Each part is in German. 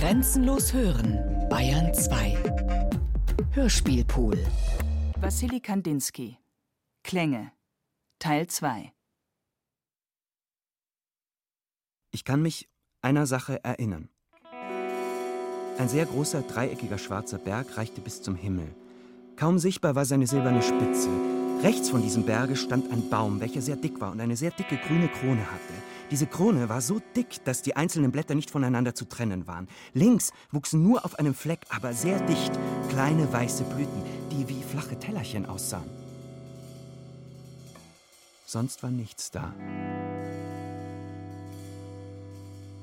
Grenzenlos hören, Bayern 2. Hörspielpool. Wassili Kandinsky. Klänge. Teil 2. Ich kann mich einer Sache erinnern. Ein sehr großer, dreieckiger schwarzer Berg reichte bis zum Himmel. Kaum sichtbar war seine silberne Spitze. Rechts von diesem Berge stand ein Baum, welcher sehr dick war und eine sehr dicke grüne Krone hatte. Diese Krone war so dick, dass die einzelnen Blätter nicht voneinander zu trennen waren. Links wuchsen nur auf einem Fleck, aber sehr dicht, kleine weiße Blüten, die wie flache Tellerchen aussahen. Sonst war nichts da.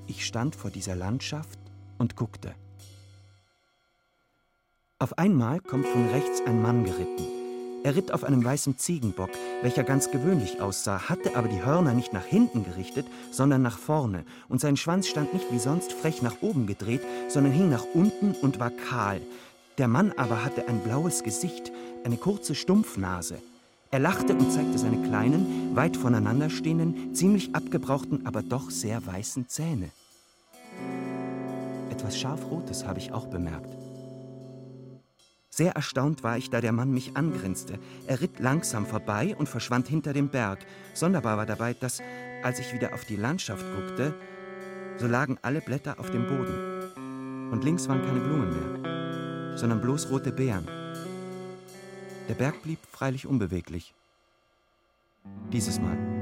Ich stand vor dieser Landschaft und guckte. Auf einmal kommt von rechts ein Mann geritten. Er ritt auf einem weißen Ziegenbock, welcher ganz gewöhnlich aussah, hatte aber die Hörner nicht nach hinten gerichtet, sondern nach vorne, und sein Schwanz stand nicht wie sonst frech nach oben gedreht, sondern hing nach unten und war kahl. Der Mann aber hatte ein blaues Gesicht, eine kurze Stumpfnase. Er lachte und zeigte seine kleinen, weit voneinander stehenden, ziemlich abgebrauchten, aber doch sehr weißen Zähne. Etwas Scharfrotes habe ich auch bemerkt. Sehr erstaunt war ich, da der Mann mich angrinste. Er ritt langsam vorbei und verschwand hinter dem Berg. Sonderbar war dabei, dass, als ich wieder auf die Landschaft guckte, so lagen alle Blätter auf dem Boden. Und links waren keine Blumen mehr, sondern bloß rote Beeren. Der Berg blieb freilich unbeweglich. Dieses Mal.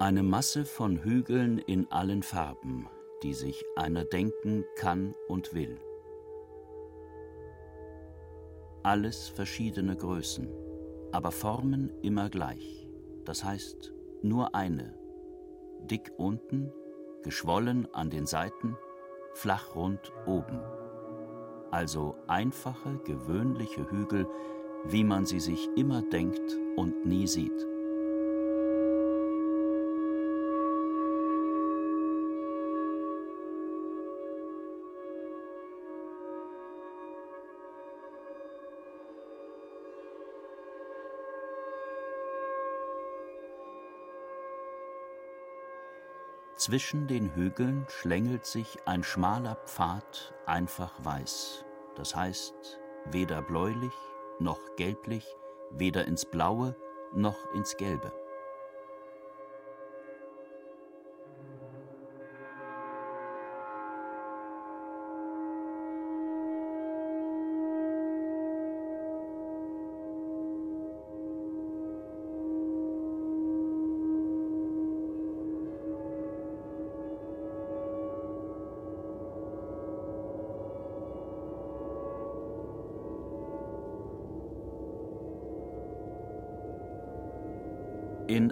Eine Masse von Hügeln in allen Farben, die sich einer denken kann und will. Alles verschiedene Größen, aber Formen immer gleich. Das heißt, nur eine. Dick unten, geschwollen an den Seiten, flachrund oben. Also einfache, gewöhnliche Hügel, wie man sie sich immer denkt und nie sieht. Zwischen den Hügeln schlängelt sich ein schmaler Pfad einfach weiß, das heißt weder bläulich noch gelblich, weder ins Blaue noch ins Gelbe.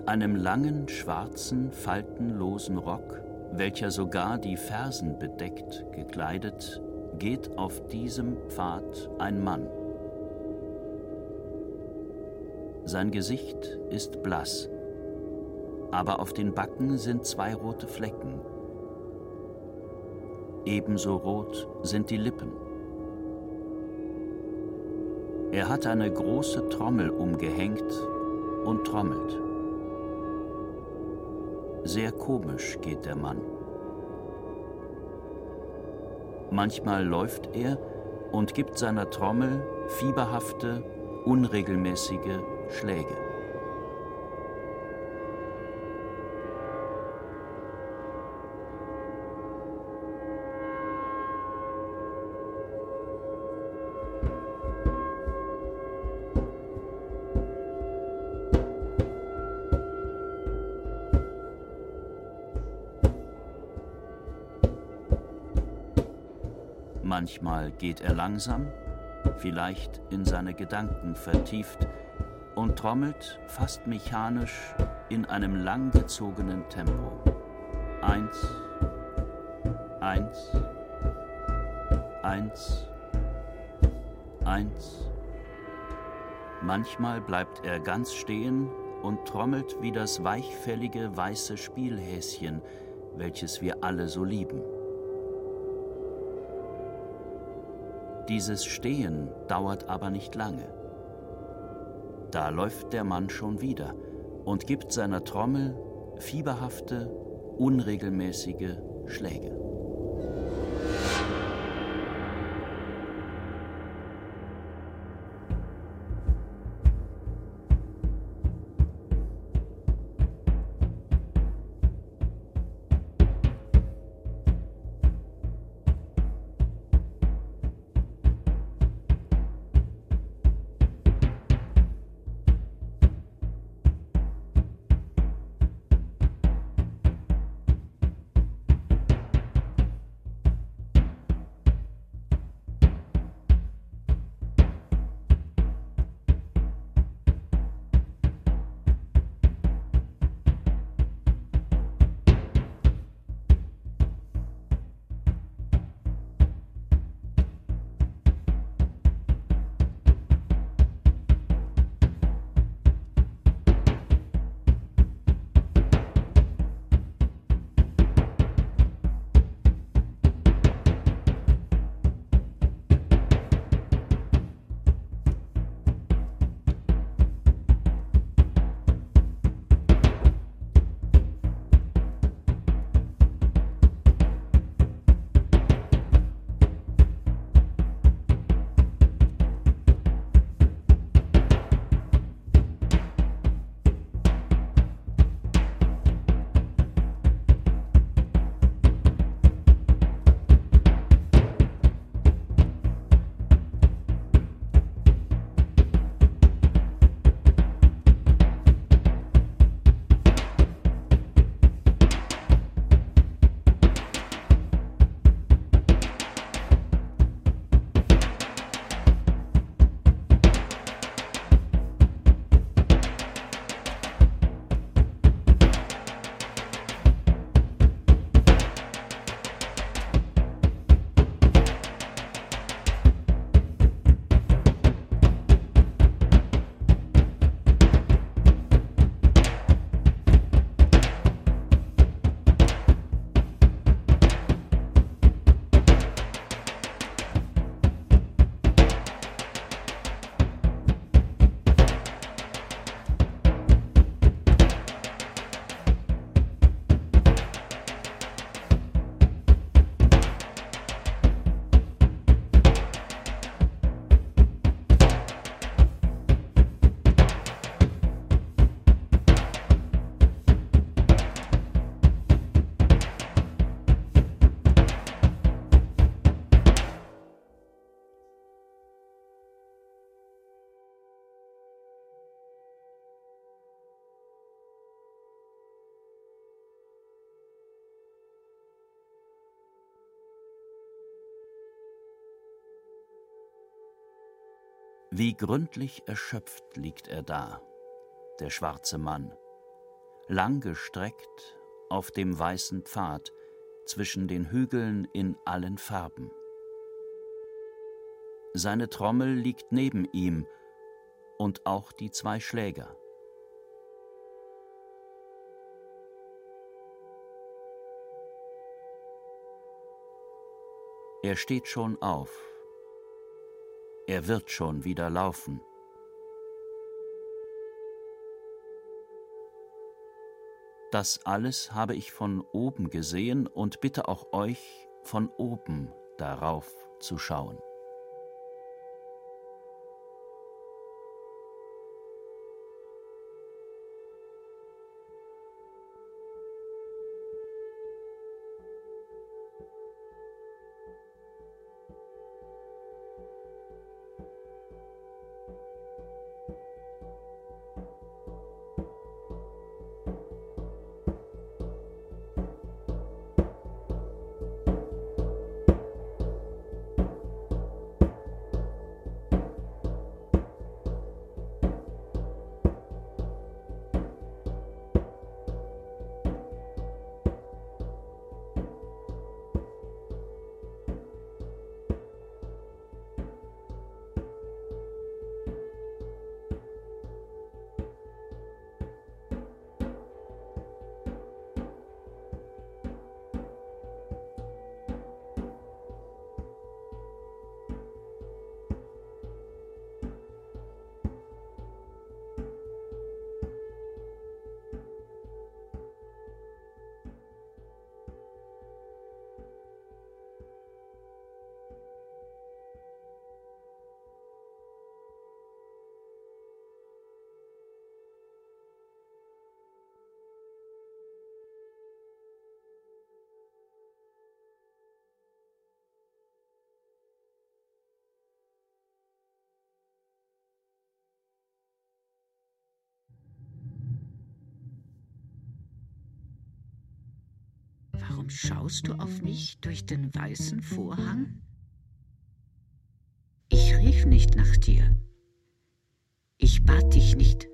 Einem langen, schwarzen, faltenlosen Rock, welcher sogar die Fersen bedeckt, gekleidet, geht auf diesem Pfad ein Mann. Sein Gesicht ist blass, aber auf den Backen sind zwei rote Flecken. Ebenso rot sind die Lippen. Er hat eine große Trommel umgehängt und trommelt. Sehr komisch geht der Mann. Manchmal läuft er und gibt seiner Trommel fieberhafte, unregelmäßige Schläge. Manchmal geht er langsam, vielleicht in seine Gedanken vertieft, und trommelt fast mechanisch in einem langgezogenen Tempo. Eins, eins, eins, eins. Manchmal bleibt er ganz stehen und trommelt wie das weichfällige weiße Spielhäschen, welches wir alle so lieben. Dieses Stehen dauert aber nicht lange. Da läuft der Mann schon wieder und gibt seiner Trommel fieberhafte, unregelmäßige Schläge. Wie gründlich erschöpft liegt er da, der schwarze Mann, langgestreckt auf dem weißen Pfad zwischen den Hügeln in allen Farben. Seine Trommel liegt neben ihm und auch die zwei Schläger. Er steht schon auf. Er wird schon wieder laufen. Das alles habe ich von oben gesehen und bitte auch euch, von oben darauf zu schauen. Warum schaust du auf mich durch den weißen Vorhang? Ich rief nicht nach dir. Ich bat dich nicht,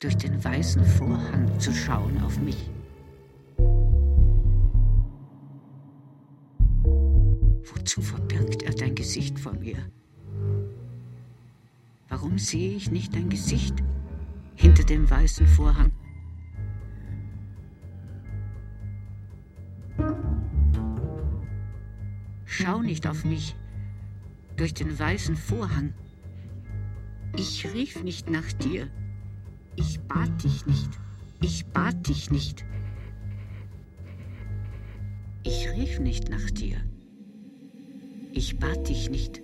durch den weißen Vorhang zu schauen auf mich. Wozu verbirgt er dein Gesicht vor mir? Warum sehe ich nicht dein Gesicht hinter dem weißen Vorhang? Schau nicht auf mich durch den weißen Vorhang. Ich rief nicht nach dir. Ich bat dich nicht. Ich bat dich nicht. Ich rief nicht nach dir. Ich bat dich nicht.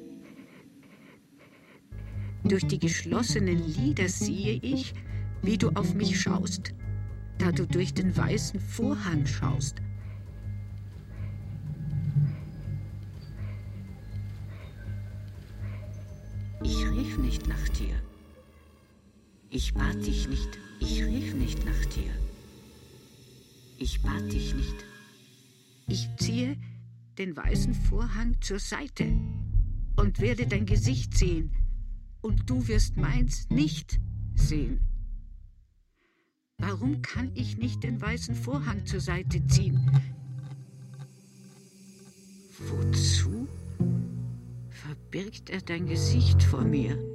Durch die geschlossenen Lider sehe ich, wie du auf mich schaust, da du durch den weißen Vorhang schaust. Nicht nach dir. Ich bat dich nicht, ich rief nicht nach dir. Ich bat dich nicht. Ich ziehe den weißen Vorhang zur Seite und werde dein Gesicht sehen, und du wirst meins nicht sehen. Warum kann ich nicht den weißen Vorhang zur Seite ziehen? Wozu verbirgt er dein Gesicht vor mir?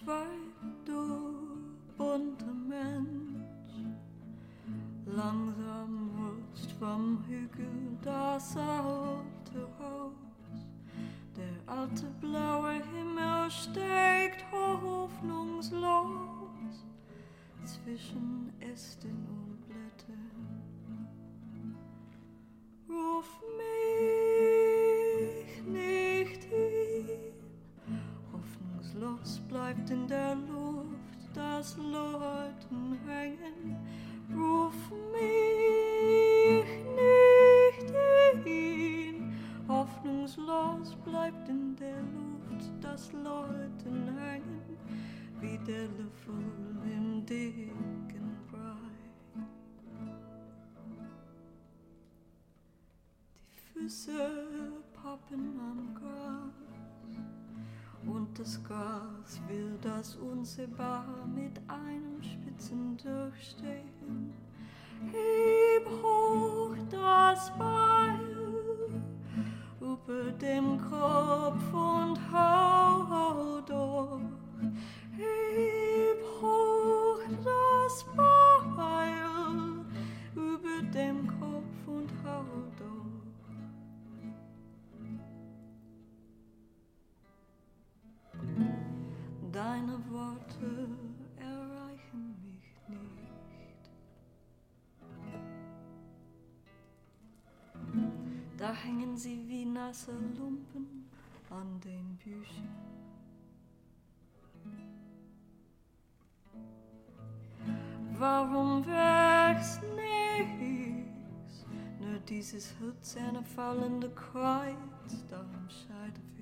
Schweig, du bunter Mensch, langsam rutscht vom Hügel das alte Haus. Der alte blaue Himmel steigt hoffnungslos zwischen Ästen und Blättern. Ruf mich bleibt in der Luft das Läuten hängen. Ruf mich nicht hin, hoffnungslos bleibt in der Luft das Läuten hängen, wie der Löffel im dicken Brei. Die Füße pappen am Gras und das Gras will das Unsehbar mit einem Spitzen durchstehen. Heb hoch das Beil über dem Kopf und hau durch. Heb hoch das Beil über dem Kopf Deine Worte erreichen mich nicht. Da hängen sie wie nasse Lumpen an den Büchern. Warum wächst nichts? Nur dieses hölzerne fallende Kreuz da am Scheideweg.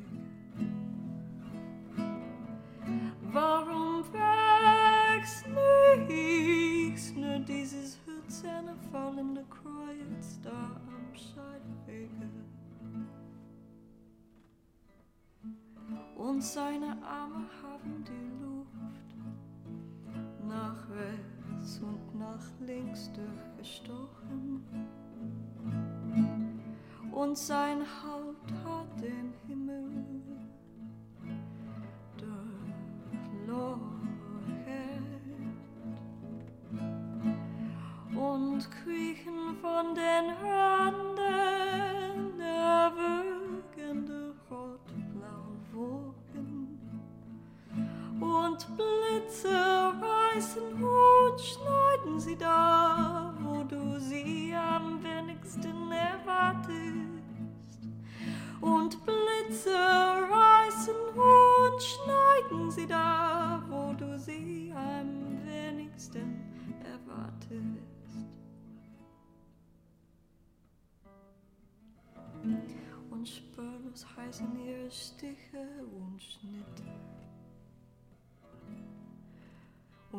Warum wächst nichts? Nur dieses hölzerne fallende Kreuz da am Scheidewege. Und seine Arme haben die Luft nach rechts und nach links durchgestochen. Und sein Haupt hat den Himmel von den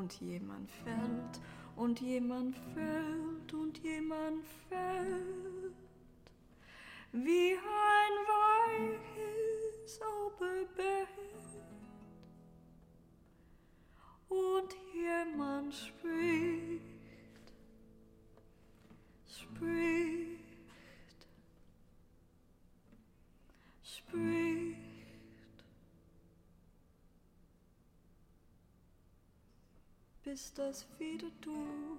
und jemand fällt und jemand fällt und jemand fällt. Wie ein weiches Oberbett. Und jemand spricht, spricht, spricht. Bist das wieder du,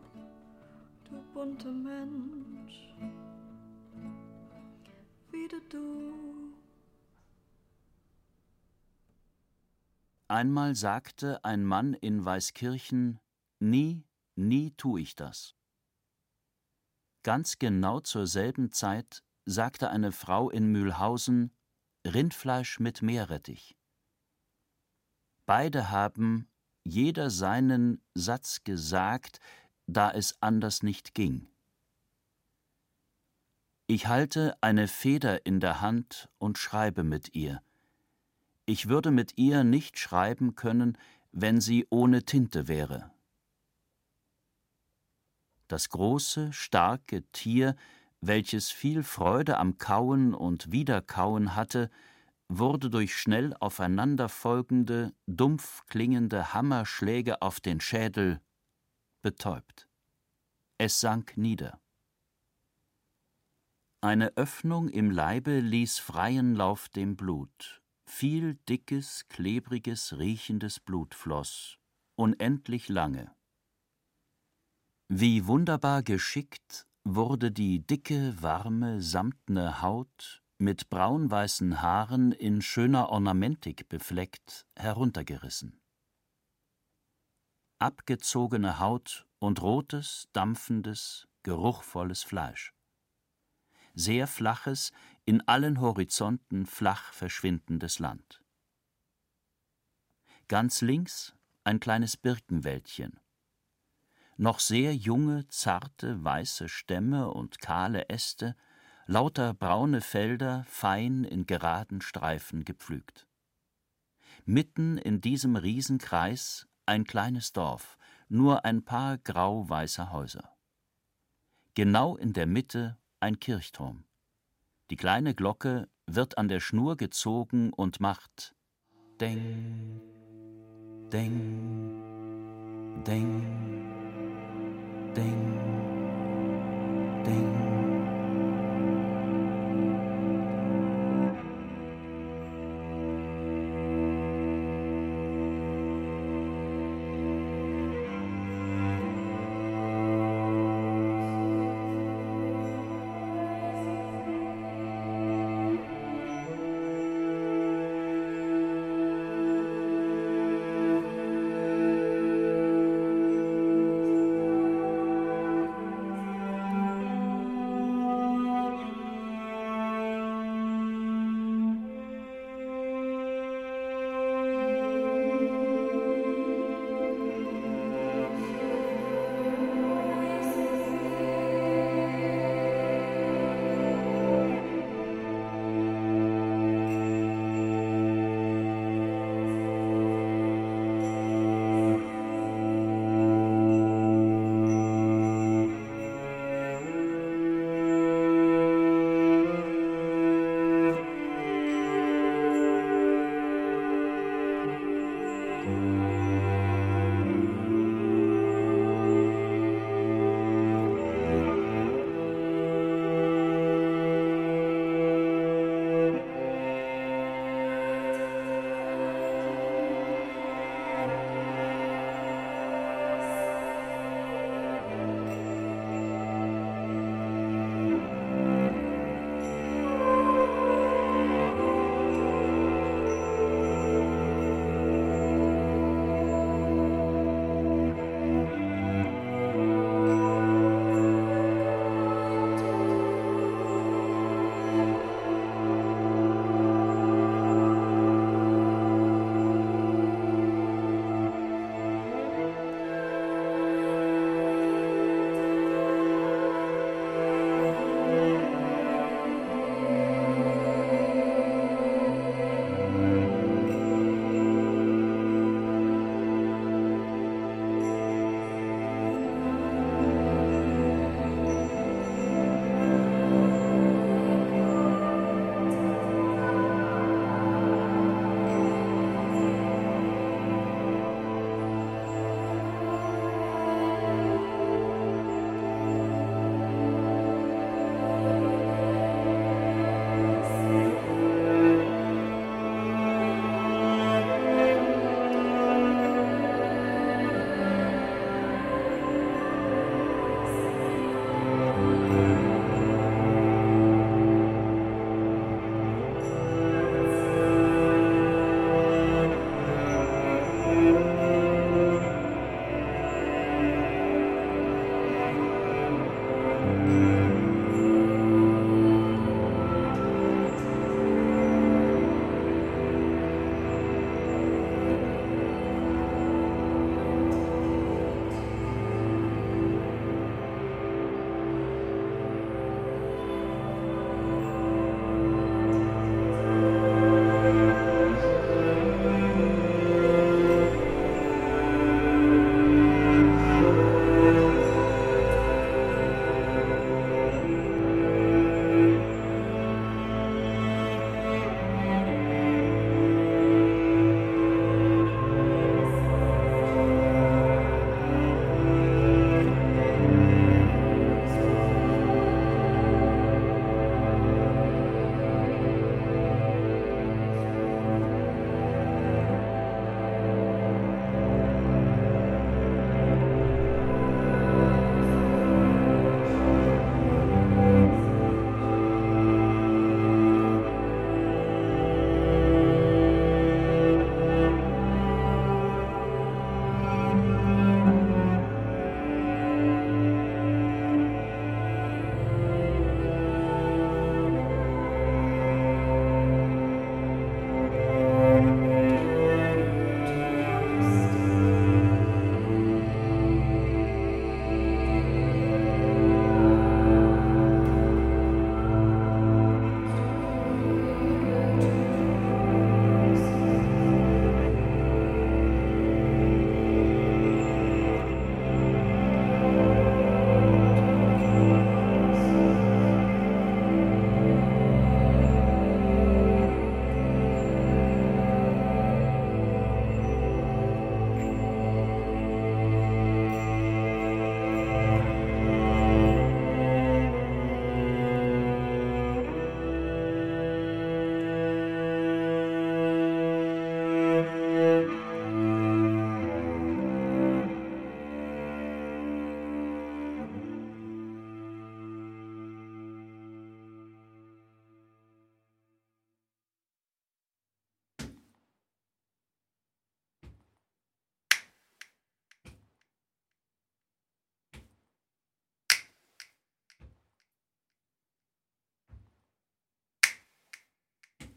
du bunter Mensch, wieder du. Einmal sagte ein Mann in Weißkirchen, nie, nie tu ich das. Ganz genau zur selben Zeit sagte eine Frau in Mühlhausen, Rindfleisch mit Meerrettich. Beide haben jeder seinen Satz gesagt, da es anders nicht ging. Ich halte eine Feder in der Hand und schreibe mit ihr. Ich würde mit ihr nicht schreiben können, wenn sie ohne Tinte wäre. Das große, starke Tier, welches viel Freude am Kauen und Wiederkauen hatte, wurde durch schnell aufeinanderfolgende, dumpf klingende Hammerschläge auf den Schädel betäubt. Es sank nieder. Eine Öffnung im Leibe ließ freien Lauf dem Blut, viel dickes, klebriges, riechendes Blut floss, unendlich lange. Wie wunderbar geschickt wurde die dicke, warme, samtne Haut mit braunweißen Haaren in schöner Ornamentik befleckt heruntergerissen. Abgezogene Haut und rotes, dampfendes, geruchvolles Fleisch. Sehr flaches, in allen Horizonten flach verschwindendes Land. Ganz links ein kleines Birkenwäldchen. Noch sehr junge, zarte, weiße Stämme und kahle Äste, lauter braune Felder, fein in geraden Streifen gepflügt. Mitten in diesem Riesenkreis ein kleines Dorf, nur ein paar grau-weiße Häuser. Genau in der Mitte ein Kirchturm. Die kleine Glocke wird an der Schnur gezogen und macht Deng, Deng, Deng, Deng, Deng.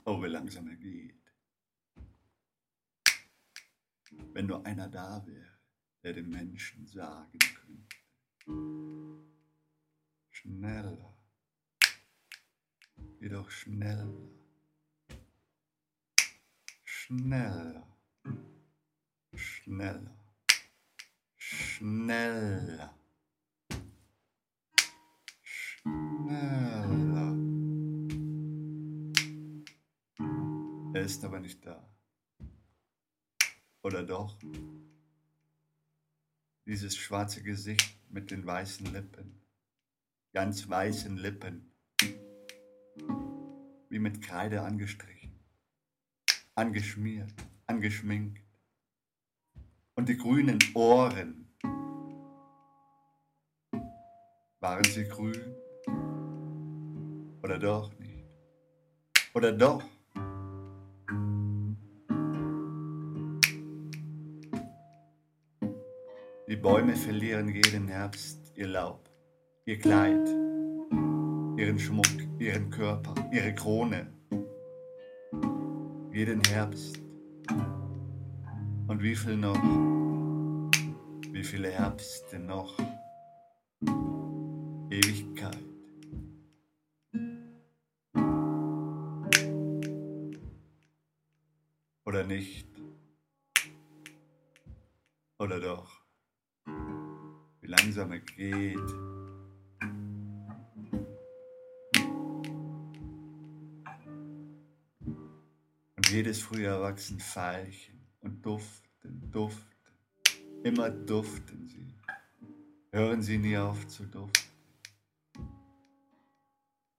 Oh, wie langsam er geht. Wenn nur einer da wäre, der den Menschen sagen könnte. Schneller. Geh doch schneller. Schneller. Schneller. Schneller. Schneller. Er ist aber nicht da. Oder doch? Dieses schwarze Gesicht mit den weißen Lippen. Ganz weißen Lippen. Wie mit Kreide angestrichen. Angeschmiert. Angeschminkt. Und die grünen Ohren. Waren sie grün? Oder doch nicht? Oder doch? Bäume verlieren jeden Herbst ihr Laub, ihr Kleid, ihren Schmuck, ihren Körper, ihre Krone. Jeden Herbst. Und wie viel noch? Wie viele Herbste noch? Ewigkeit. Erwachsen Veilchen und duften, duften. Immer duften sie. Hören sie nie auf zu duften.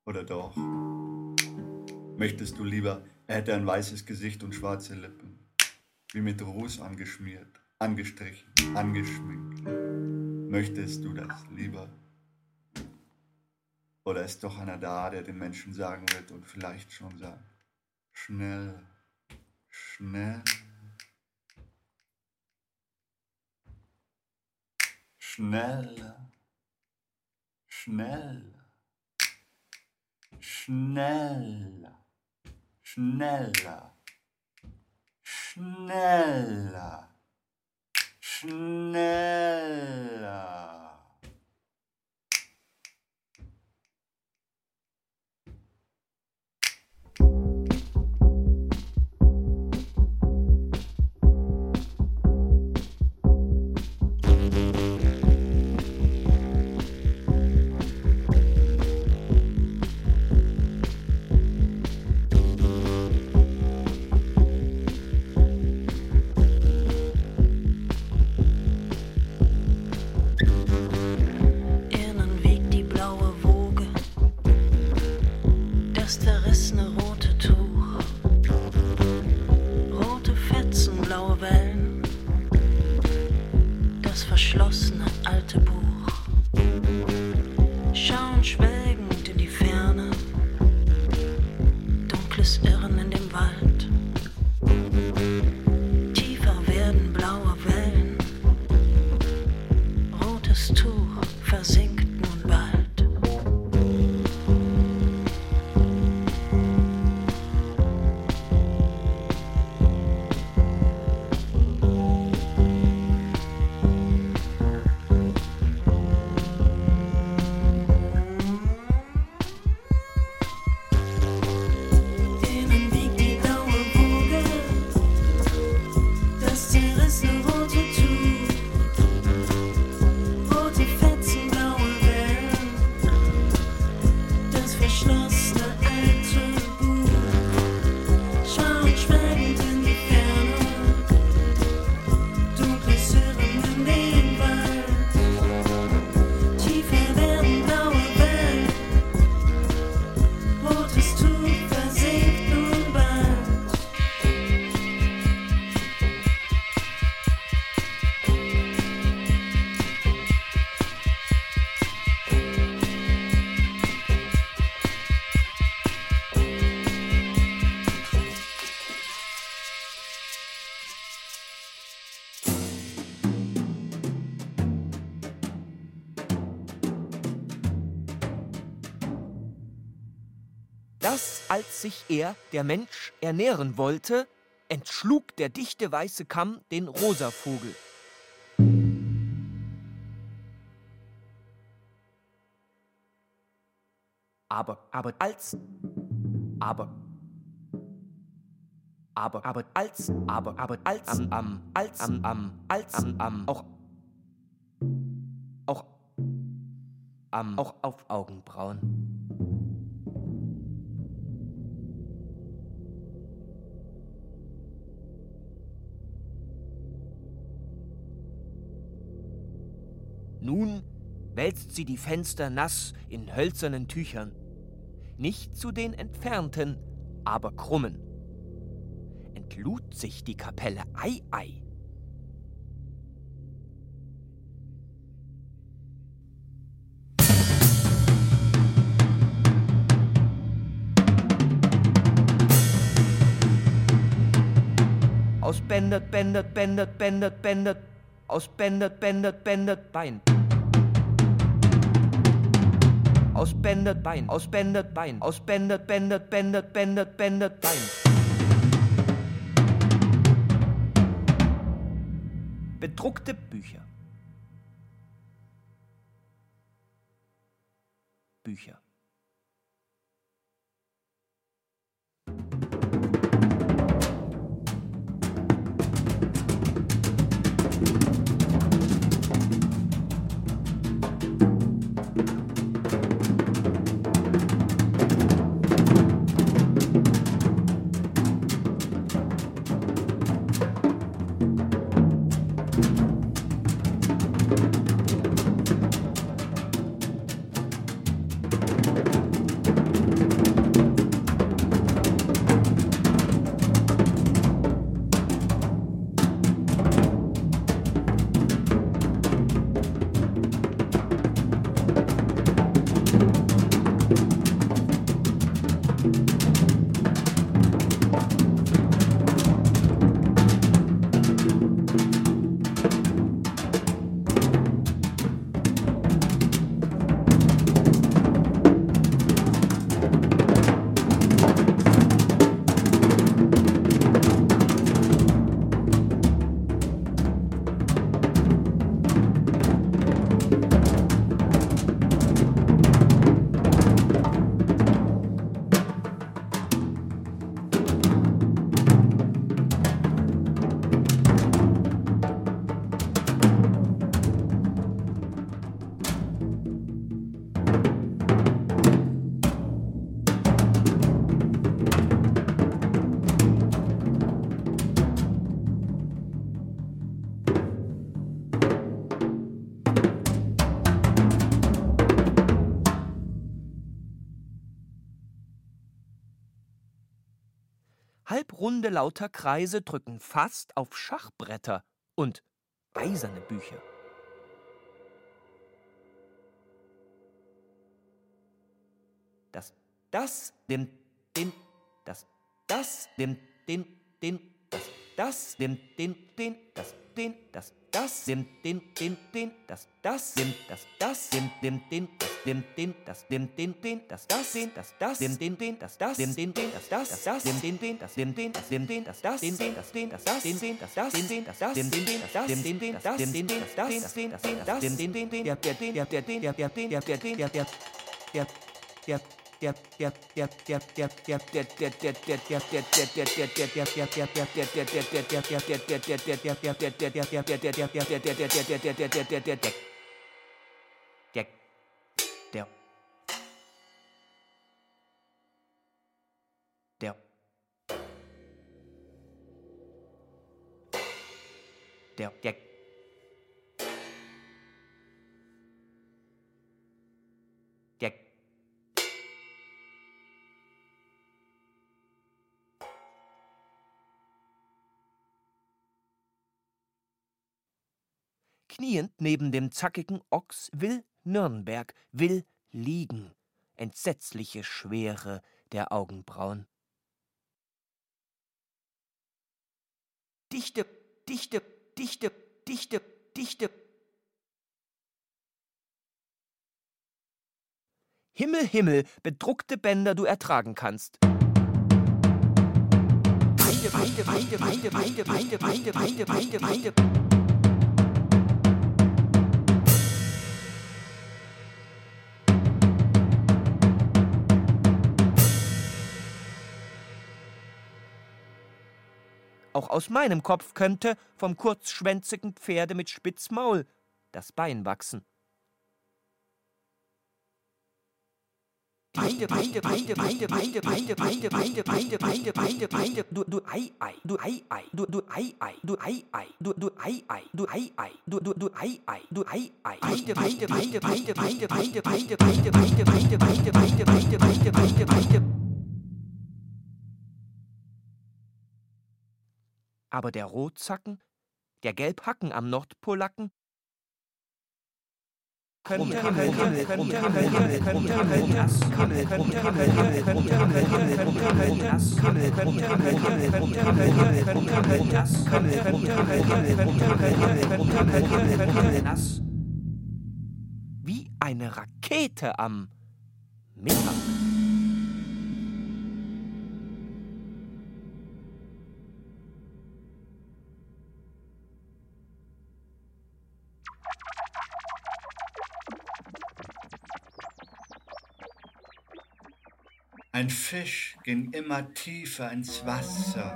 Oder doch? Möchtest du lieber, er hätte ein weißes Gesicht und schwarze Lippen, wie mit Ruß angeschmiert, angestrichen, angeschminkt? Möchtest du das lieber? Oder ist doch einer da, der den Menschen sagen wird und vielleicht schon sagt, schnell, schnell, schneller, schneller, schneller, schneller, schneller, schneller. Er, der Mensch, ernähren wollte, entschlug der dichte weiße Kamm den rosa Vogel. Aber, aber als, aber, aber, aber als, aber, aber als, am, am, als, am, am, als, am, am, auch, auch, am, auch auf Augenbrauen. Nun wälzt sie die Fenster nass in hölzernen Tüchern, nicht zu den entfernten, aber krummen. Entlud sich die Kapelle, ei, ei. Ausbändert, bändert, bändert, bändert, bändert, ausbändert, bändert, bändert, Bein. Ausbändert, Bein, ausbändert, Bein, ausbändert, bändert, bändert, bändert, bändert, Bein. Bedruckte Bücher. Bücher. Halbrunde lauter Kreise drücken fast auf Schachbretter und eiserne Bücher. Das, das, den, den, das, das, den, den, den, das, das, den, den, den, das, den, das, das, den, den, den, den, das, das, den, das, das, den, den, den, das, den, den, das, den, den, den, das, das, den, das, das, den, den, den, das, das, den, den, den, das, das, das, das, den, den, den, das, den, den, das, den, den, das, das, den, den, das, den, das, das, den, den, das, das, den, den, das, das, den, den, das, das, den, den, den, das, das, den, den, das, das, das, den, das, das, den, den, den, den, der, der, den, der, der, der, der, den, der, der, der, der, der, der der der der Kniend neben dem zackigen Ochs will Nürnberg, will liegen, entsetzliche Schwere der Augenbrauen. Dichte, dichte, dichte, dichte, dichte. Himmel, Himmel, bedruckte Bänder du ertragen kannst. Weide, weide, weide, weide, weide, weide, weide, weide, weide, weide. Auch aus meinem Kopf könnte vom kurzschwänzigen Pferde mit Spitzmaul das Bein wachsen. Beinde, Beinde, Beinde, Beinde, Beinde, Beinde, Beinde, Beinde, Beinde, Beinde, Beinde, Beinde, du, du, Ei, Ei, du, Ei, Ei, du, du, Ei, Ei, du, Ei, Ei, du, du, Ei, Ei, du, Ei, Ei, du, du, du, Ei, Ei, du, Ei, Ei, Beinde, Beinde, Beinde, Beinde, Beinde, Beinde, Beinde, Beinde, Beinde, Beinde, Beinde, Beinde, Beinde, Beinde, Beinde, Beinde. Aber der Rotzacken, der Gelbhacken am Nordpolacken, wie eine Rakete am Mittag. Ein Fisch ging immer tiefer ins Wasser.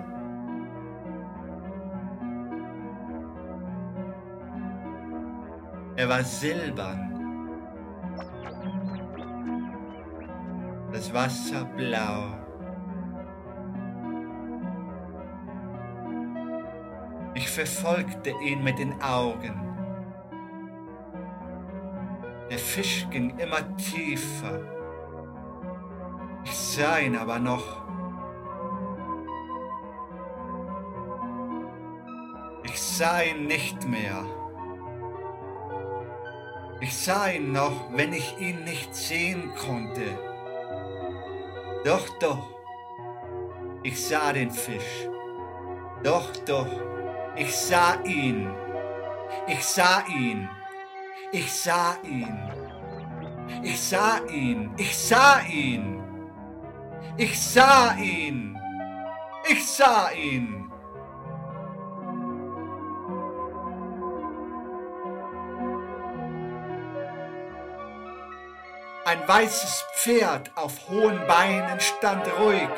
Er war silbern. Das Wasser blau. Ich verfolgte ihn mit den Augen. Der Fisch ging immer tiefer. Ihn aber noch. Ich sah ihn nicht mehr. Ich sah ihn noch, wenn ich ihn nicht sehen konnte. Doch, doch, ich sah den Fisch. Doch, doch, ich sah ihn. Ich sah ihn. Ich sah ihn. Ich sah ihn. Ich sah ihn. Ich sah ihn. Ich sah ihn. Ein weißes Pferd auf hohen Beinen stand ruhig.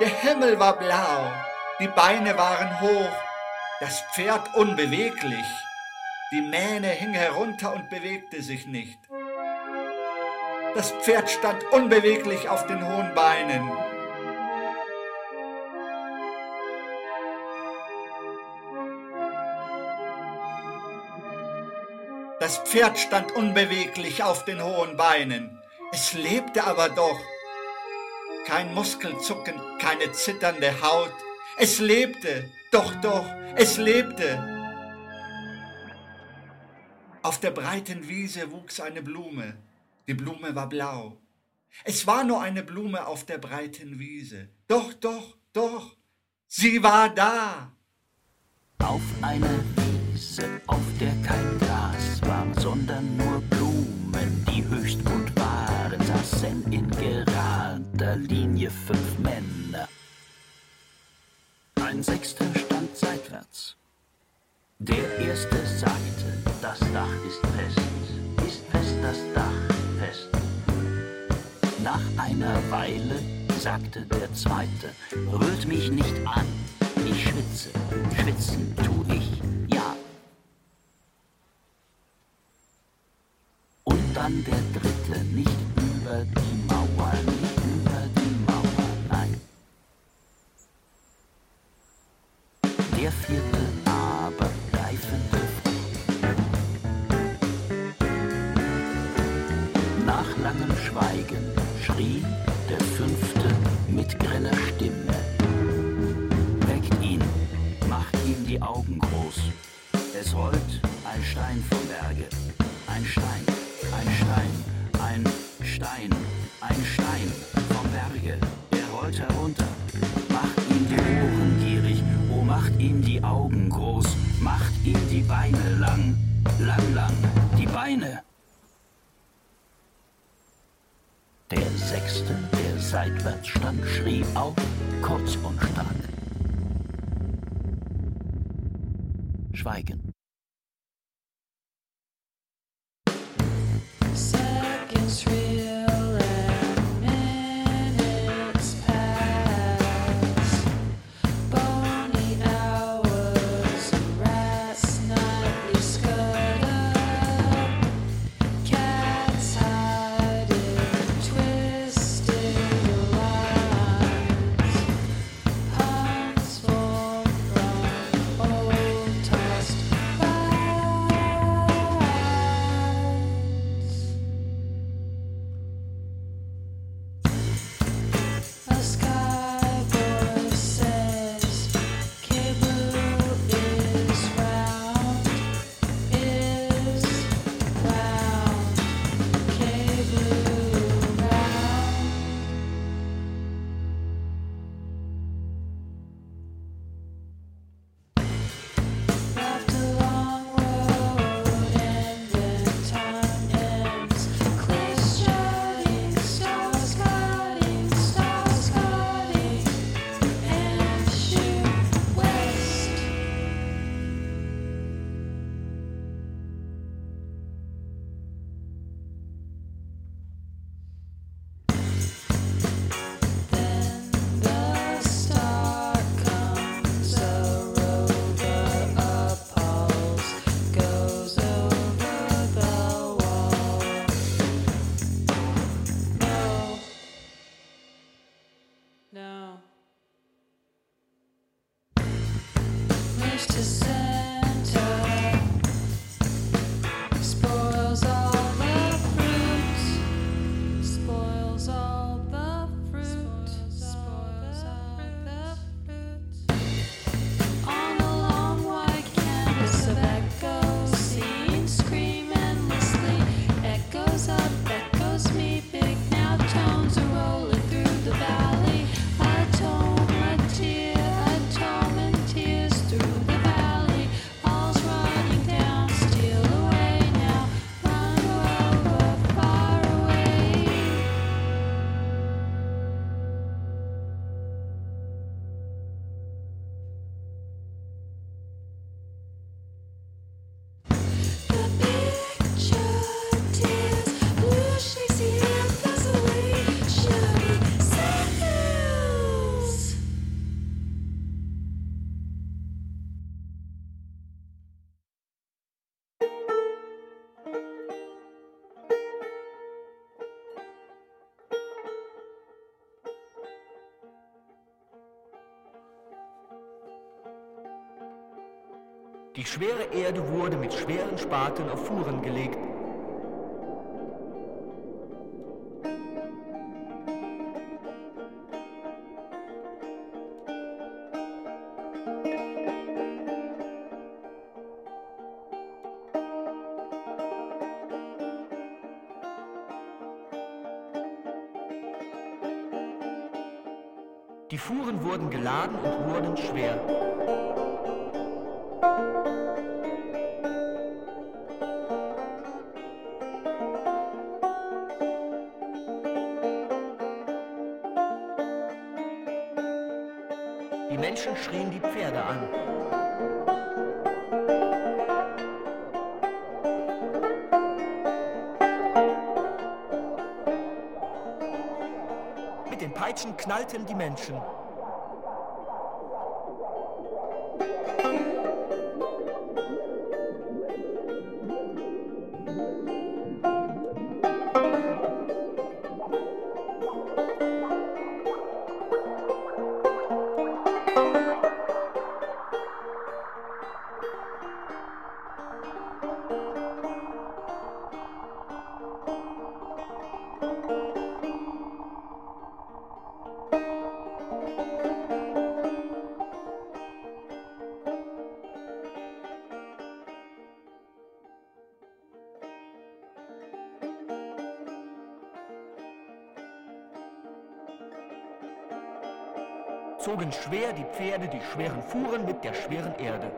Der Himmel war blau, die Beine waren hoch, das Pferd unbeweglich. Die Mähne hing herunter und bewegte sich nicht. Das Pferd stand unbeweglich auf den hohen Beinen. Das Pferd stand unbeweglich auf den hohen Beinen. Es lebte aber doch. Kein Muskelzucken, keine zitternde Haut. Es lebte, doch, doch, es lebte. Auf der breiten Wiese wuchs eine Blume. Die Blume war blau. Es war nur eine Blume auf der breiten Wiese. Doch, doch, doch, sie war da. Auf einer Wiese, auf der kein Gras war, sondern nur Blumen, die höchst bunt waren, saßen in gerader Linie fünf Männer. Ein Sechster stand seitwärts. Der Erste sagte, das Dach ist fest, ist fest das Dach. Nach einer Weile sagte der Zweite, rührt mich nicht an, ich schwitze, schwitzen tu ich, ja. Und dann der Dritte, nicht über die Mauer, nicht über die Mauer, nein. Der Vierte aber greifende Nach langem Schweigen schrie der Fünfte mit greller Stimme. Weckt ihn, macht ihm die Augen groß. Es rollt ein Stein vom Berge. Ein Stein, ein Stein, ein Stein, ein Stein vom Berge. Er rollt herunter, macht ihm die Ohren gierig, oh macht ihm die Augen groß, macht ihm die Beine lang, lang, lang, die Beine. Seitwärts stand, schrie auf, kurz und stark. Schweigen. Die schwere Erde wurde mit schweren Spaten auf Fuhren gelegt. attention. Zogen schwer die Pferde die schweren Fuhren mit der schweren Erde.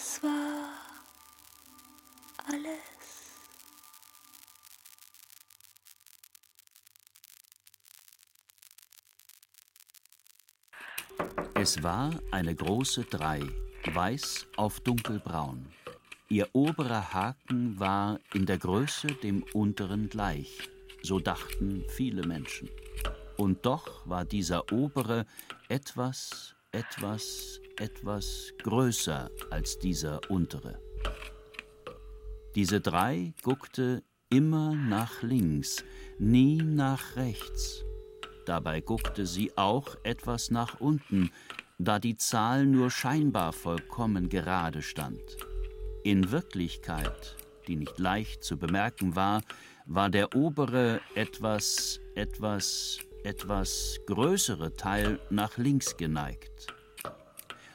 Das war alles. Es war eine große Drei, weiß auf dunkelbraun. Ihr oberer Haken war in der Größe dem unteren gleich, so dachten viele Menschen. Und doch war dieser obere etwas, etwas, etwas größer als dieser untere. Diese drei guckte immer nach links, nie nach rechts. Dabei guckte sie auch etwas nach unten, da die Zahl nur scheinbar vollkommen gerade stand. In Wirklichkeit, die nicht leicht zu bemerken war, war der obere etwas, etwas, etwas größere Teil nach links geneigt.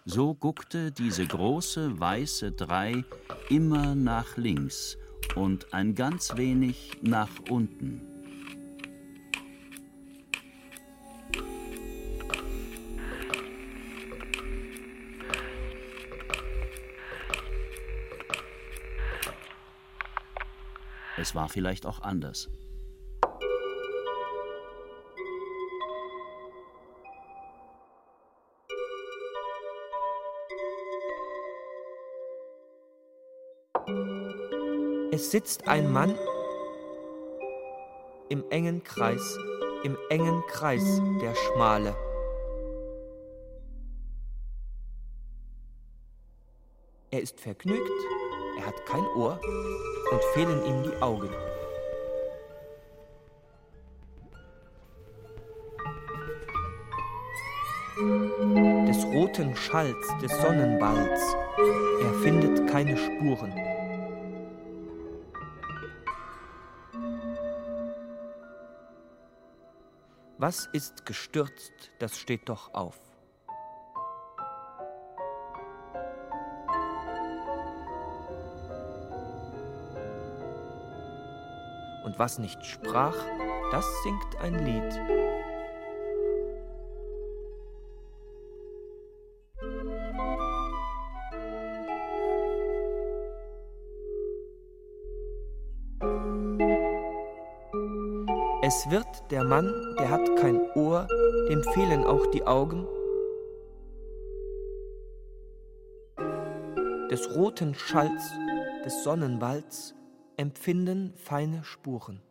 So guckte diese große weiße Drei immer nach links und ein ganz wenig nach unten. Es war vielleicht auch anders. Es sitzt ein Mann im engen Kreis im engen Kreis der Schmale. Er ist vergnügt, er hat kein Ohr und fehlen ihm die Augen. Des roten Schalls des Sonnenballs, er findet keine Spuren. Was ist gestürzt, das steht doch auf. Und was nicht sprach, das singt ein Lied. Es wird der Mann, der hat kein Ohr, dem fehlen auch die Augen. Des roten Schalls, des Sonnenwalds empfinden feine Spuren.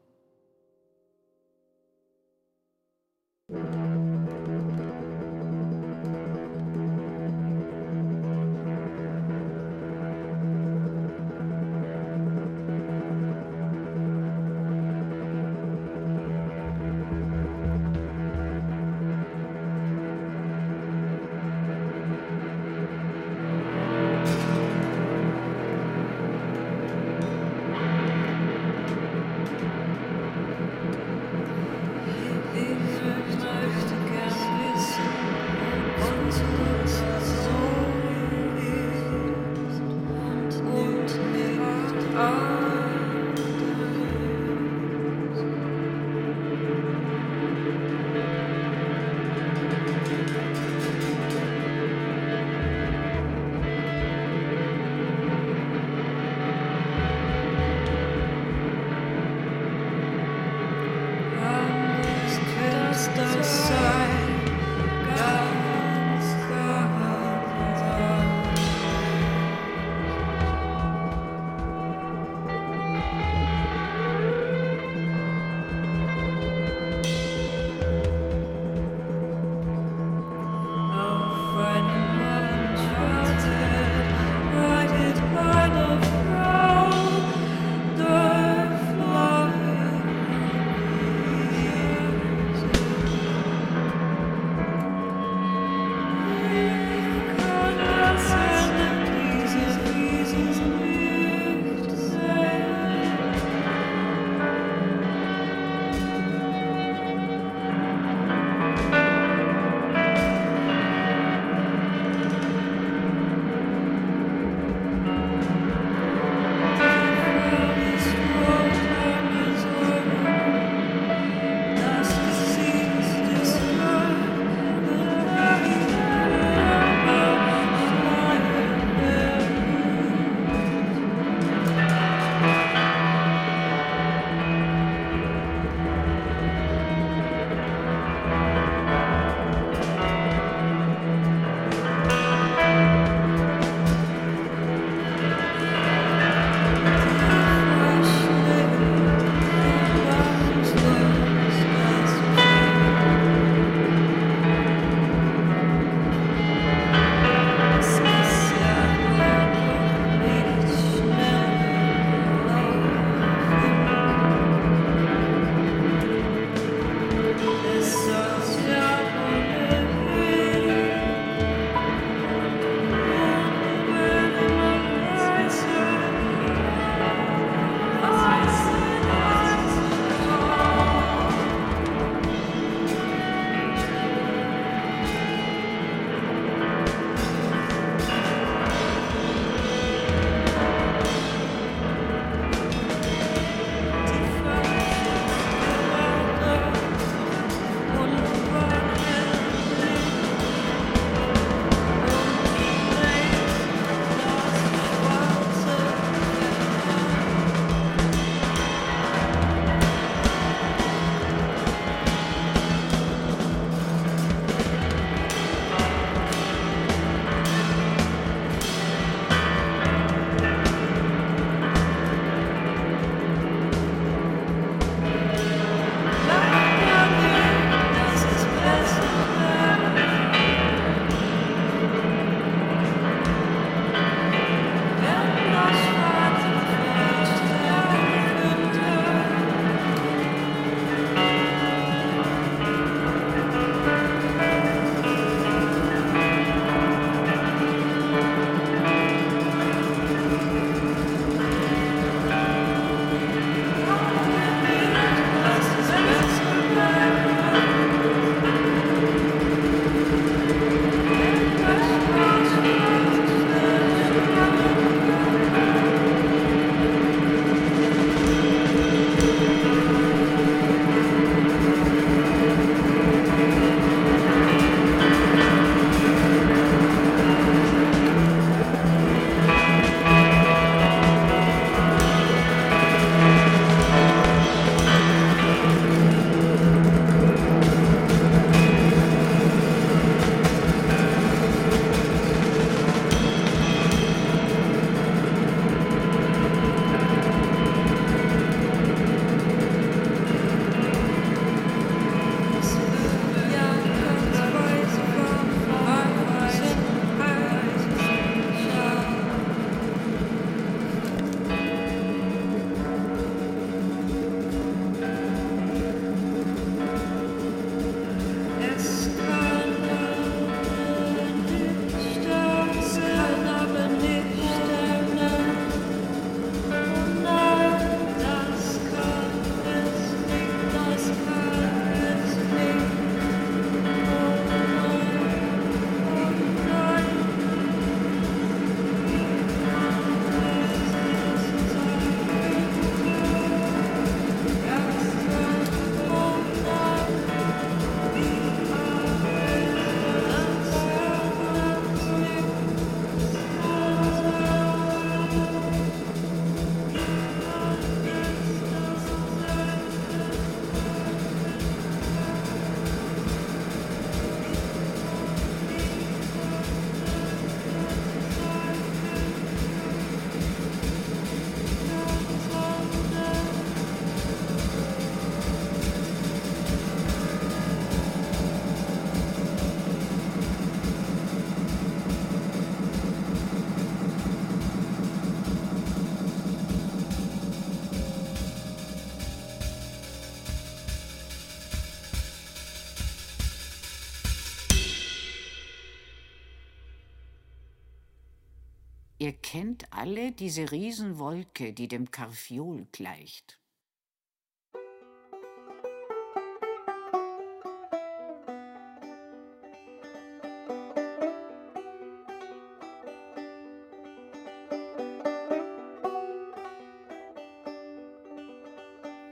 Kennt alle diese Riesenwolke, die dem Karfiol gleicht.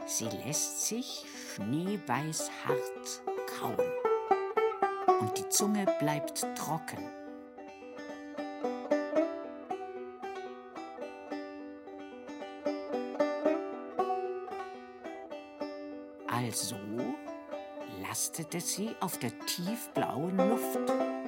Sie lässt sich schneeweiß hart kauen und die Zunge bleibt trocken. Lastete sie auf der tiefblauen Luft.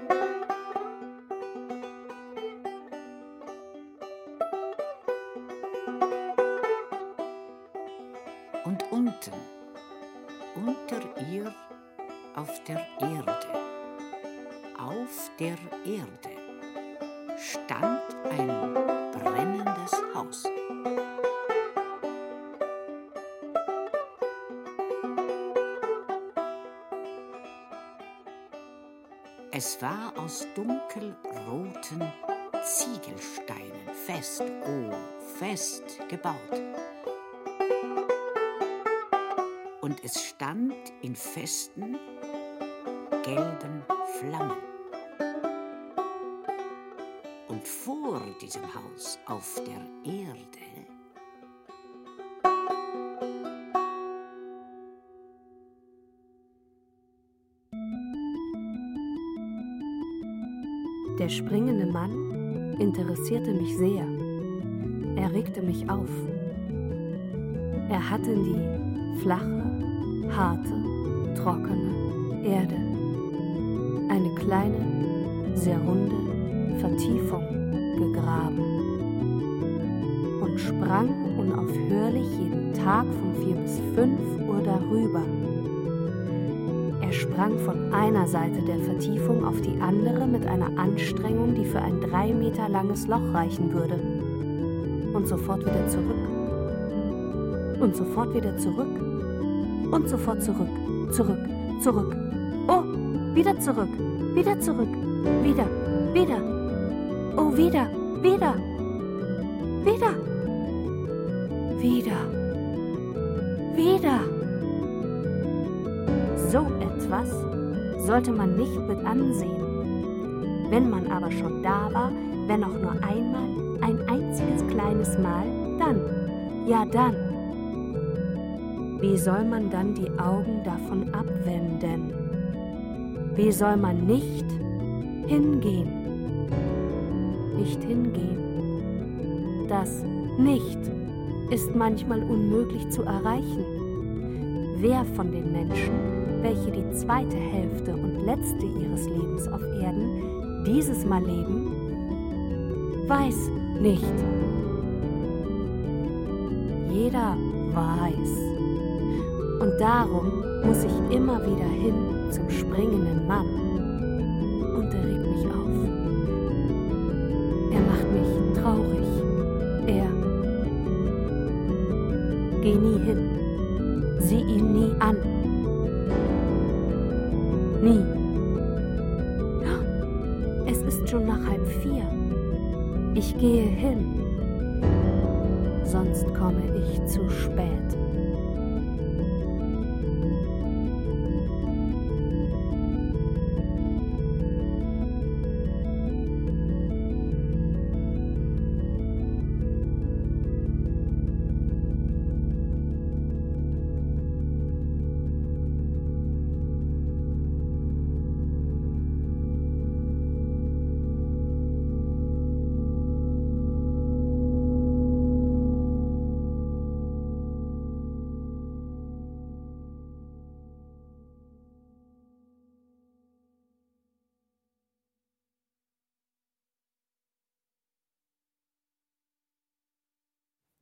Es war aus dunkelroten Ziegelsteinen fest, oh, fest gebaut. Und es stand in festen, gelben Flammen. Und vor diesem Haus auf der Erde Der springende Mann interessierte mich sehr. Er regte mich auf. Er hatte die flache, harte, trockene Erde. Eine kleine, sehr runde Vertiefung gegraben und sprang unaufhörlich jeden Tag von vier bis fünf Uhr darüber. Sprang von einer Seite der Vertiefung auf die andere mit einer Anstrengung, die für ein drei Meter langes Loch reichen würde. Und sofort wieder zurück. Und sofort wieder zurück. Und sofort zurück. Zurück. Zurück. Oh, wieder zurück. Wieder zurück. Wieder. Wieder. Oh. Wieder. Wieder. Wieder. Wieder. Etwas sollte man nicht mit ansehen. Wenn man aber schon da war, wenn auch nur einmal, ein einziges kleines Mal, dann, ja dann. Wie soll man dann die Augen davon abwenden? Wie soll man nicht hingehen? Nicht hingehen. Das Nicht ist manchmal unmöglich zu erreichen. Wer von den Menschen welche die zweite Hälfte und letzte ihres Lebens auf Erden dieses Mal leben, weiß nicht. Jeder weiß. Und darum muss ich immer wieder hin zum springenden Mann.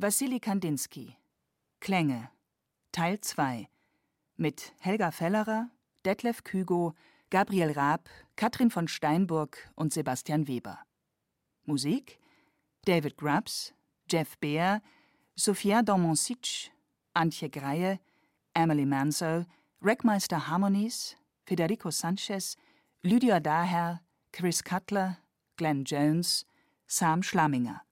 Wassili Kandinsky Klänge Teil 2 mit Helga Fellerer, Detlef Kügo, Gabriel Raab, Katrin von Steinburg und Sebastian Weber. Musik David Grubbs, Jeff Beer, Sofia Domonsic, Antje Greie, Emily Manso, Rackmeister Harmonies, Federico Sanchez, Lydia Daher, Chris Cutler, Glenn Jones, Sam Schlaminger.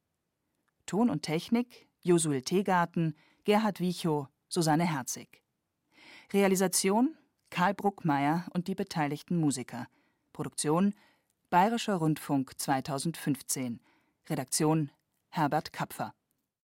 Ton und Technik Josuel Teegarten, Gerhard Wiechow, Susanne Herzig. Realisation Karl Bruckmeier und die beteiligten Musiker. Produktion Bayerischer Rundfunk 2015. Redaktion Herbert Kapfer